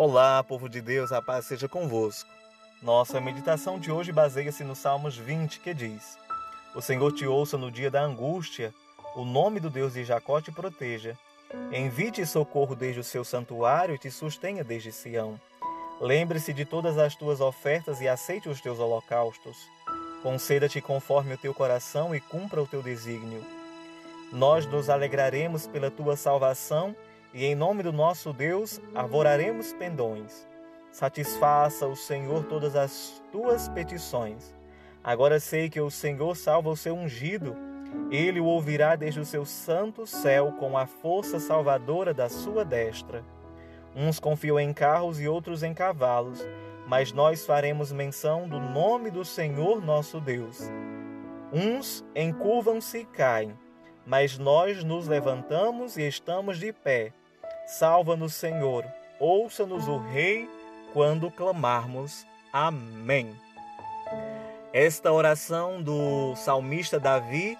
Olá, povo de Deus, a paz seja convosco. Nossa meditação de hoje baseia-se no Salmos 20, que diz: O Senhor te ouça no dia da angústia, o nome do Deus de Jacó te proteja. Envie-te socorro desde o seu santuário e te sustenha desde Sião. Lembre-se de todas as tuas ofertas e aceite os teus holocaustos. Conceda-te conforme o teu coração e cumpra o teu desígnio. Nós nos alegraremos pela tua salvação e em nome do nosso Deus arvoraremos pendões. Satisfaça o Senhor todas as tuas petições. Agora sei que o Senhor salva o seu ungido. Ele o ouvirá desde o seu santo céu com a força salvadora da sua destra. Uns confiam em carros e outros em cavalos, mas nós faremos menção do nome do Senhor nosso Deus. Uns encurvam-se e caem, mas nós nos levantamos e estamos de pé. Salva-nos, Senhor. Ouça-nos o Rei quando clamarmos. Amém. Esta oração do salmista Davi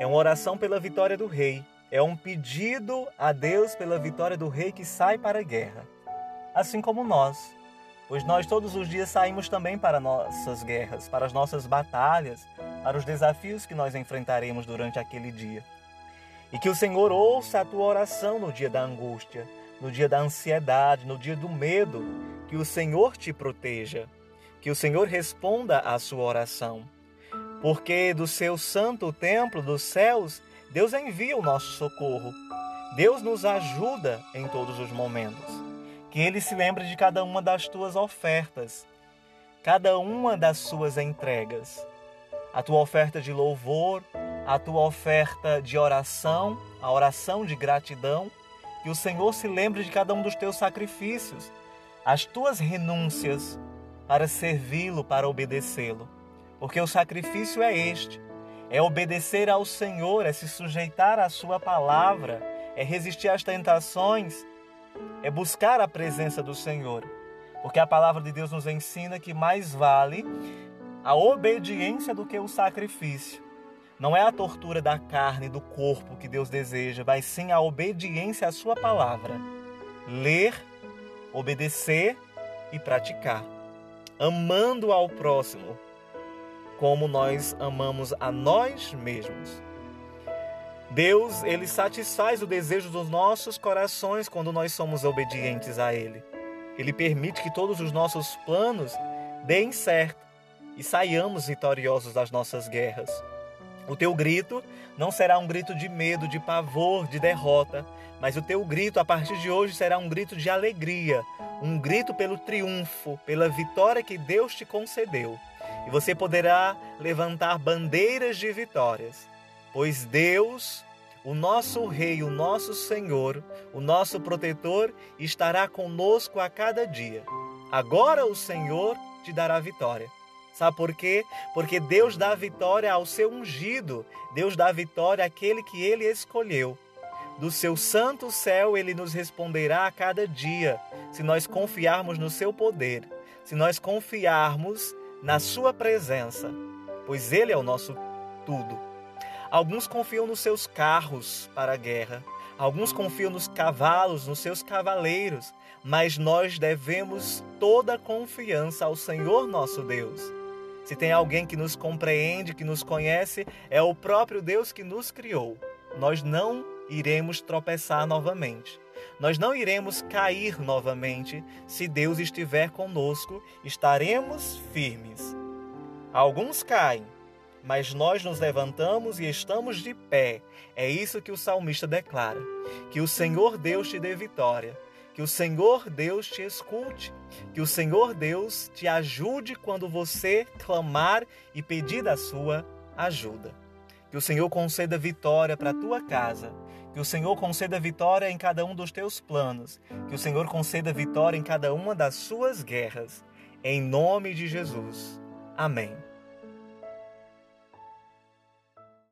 é uma oração pela vitória do rei. É um pedido a Deus pela vitória do rei que sai para a guerra. Assim como nós, pois nós todos os dias saímos também para nossas guerras, para as nossas batalhas, para os desafios que nós enfrentaremos durante aquele dia. E que o Senhor ouça a tua oração no dia da angústia, no dia da ansiedade, no dia do medo. Que o Senhor te proteja. Que o Senhor responda à sua oração. Porque do seu santo templo dos céus, Deus envia o nosso socorro. Deus nos ajuda em todos os momentos. Que Ele se lembre de cada uma das tuas ofertas, cada uma das suas entregas. A tua oferta de louvor, a tua oferta de oração, a oração de gratidão, que o Senhor se lembre de cada um dos teus sacrifícios, as tuas renúncias para servi-lo, para obedecê-lo. Porque o sacrifício é este: é obedecer ao Senhor, é se sujeitar à Sua palavra, é resistir às tentações, é buscar a presença do Senhor. Porque a palavra de Deus nos ensina que mais vale a obediência do que o sacrifício. Não é a tortura da carne, do corpo que Deus deseja, mas sim a obediência à Sua palavra. Ler, obedecer e praticar. Amando ao próximo, como nós amamos a nós mesmos. Deus, ele satisfaz o desejo dos nossos corações quando nós somos obedientes a ele. Ele permite que todos os nossos planos deem certo e saiamos vitoriosos das nossas guerras. O teu grito não será um grito de medo, de pavor, de derrota, mas o teu grito a partir de hoje será um grito de alegria, um grito pelo triunfo, pela vitória que Deus te concedeu. E você poderá levantar bandeiras de vitórias, pois Deus, o nosso Rei, o nosso Senhor, o nosso protetor, estará conosco a cada dia. Agora o Senhor te dará vitória. Sabe por quê? Porque Deus dá vitória ao seu ungido, Deus dá vitória àquele que ele escolheu. Do seu santo céu ele nos responderá a cada dia, se nós confiarmos no seu poder, se nós confiarmos na sua presença, pois ele é o nosso tudo. Alguns confiam nos seus carros para a guerra, alguns confiam nos cavalos, nos seus cavaleiros, mas nós devemos toda confiança ao Senhor nosso Deus. Se tem alguém que nos compreende, que nos conhece, é o próprio Deus que nos criou. Nós não iremos tropeçar novamente. Nós não iremos cair novamente. Se Deus estiver conosco, estaremos firmes. Alguns caem, mas nós nos levantamos e estamos de pé. É isso que o salmista declara: que o Senhor Deus te dê vitória. Que o Senhor Deus te escute, que o Senhor Deus te ajude quando você clamar e pedir da sua ajuda. Que o Senhor conceda vitória para a tua casa, que o Senhor conceda vitória em cada um dos teus planos, que o Senhor conceda vitória em cada uma das suas guerras. Em nome de Jesus. Amém.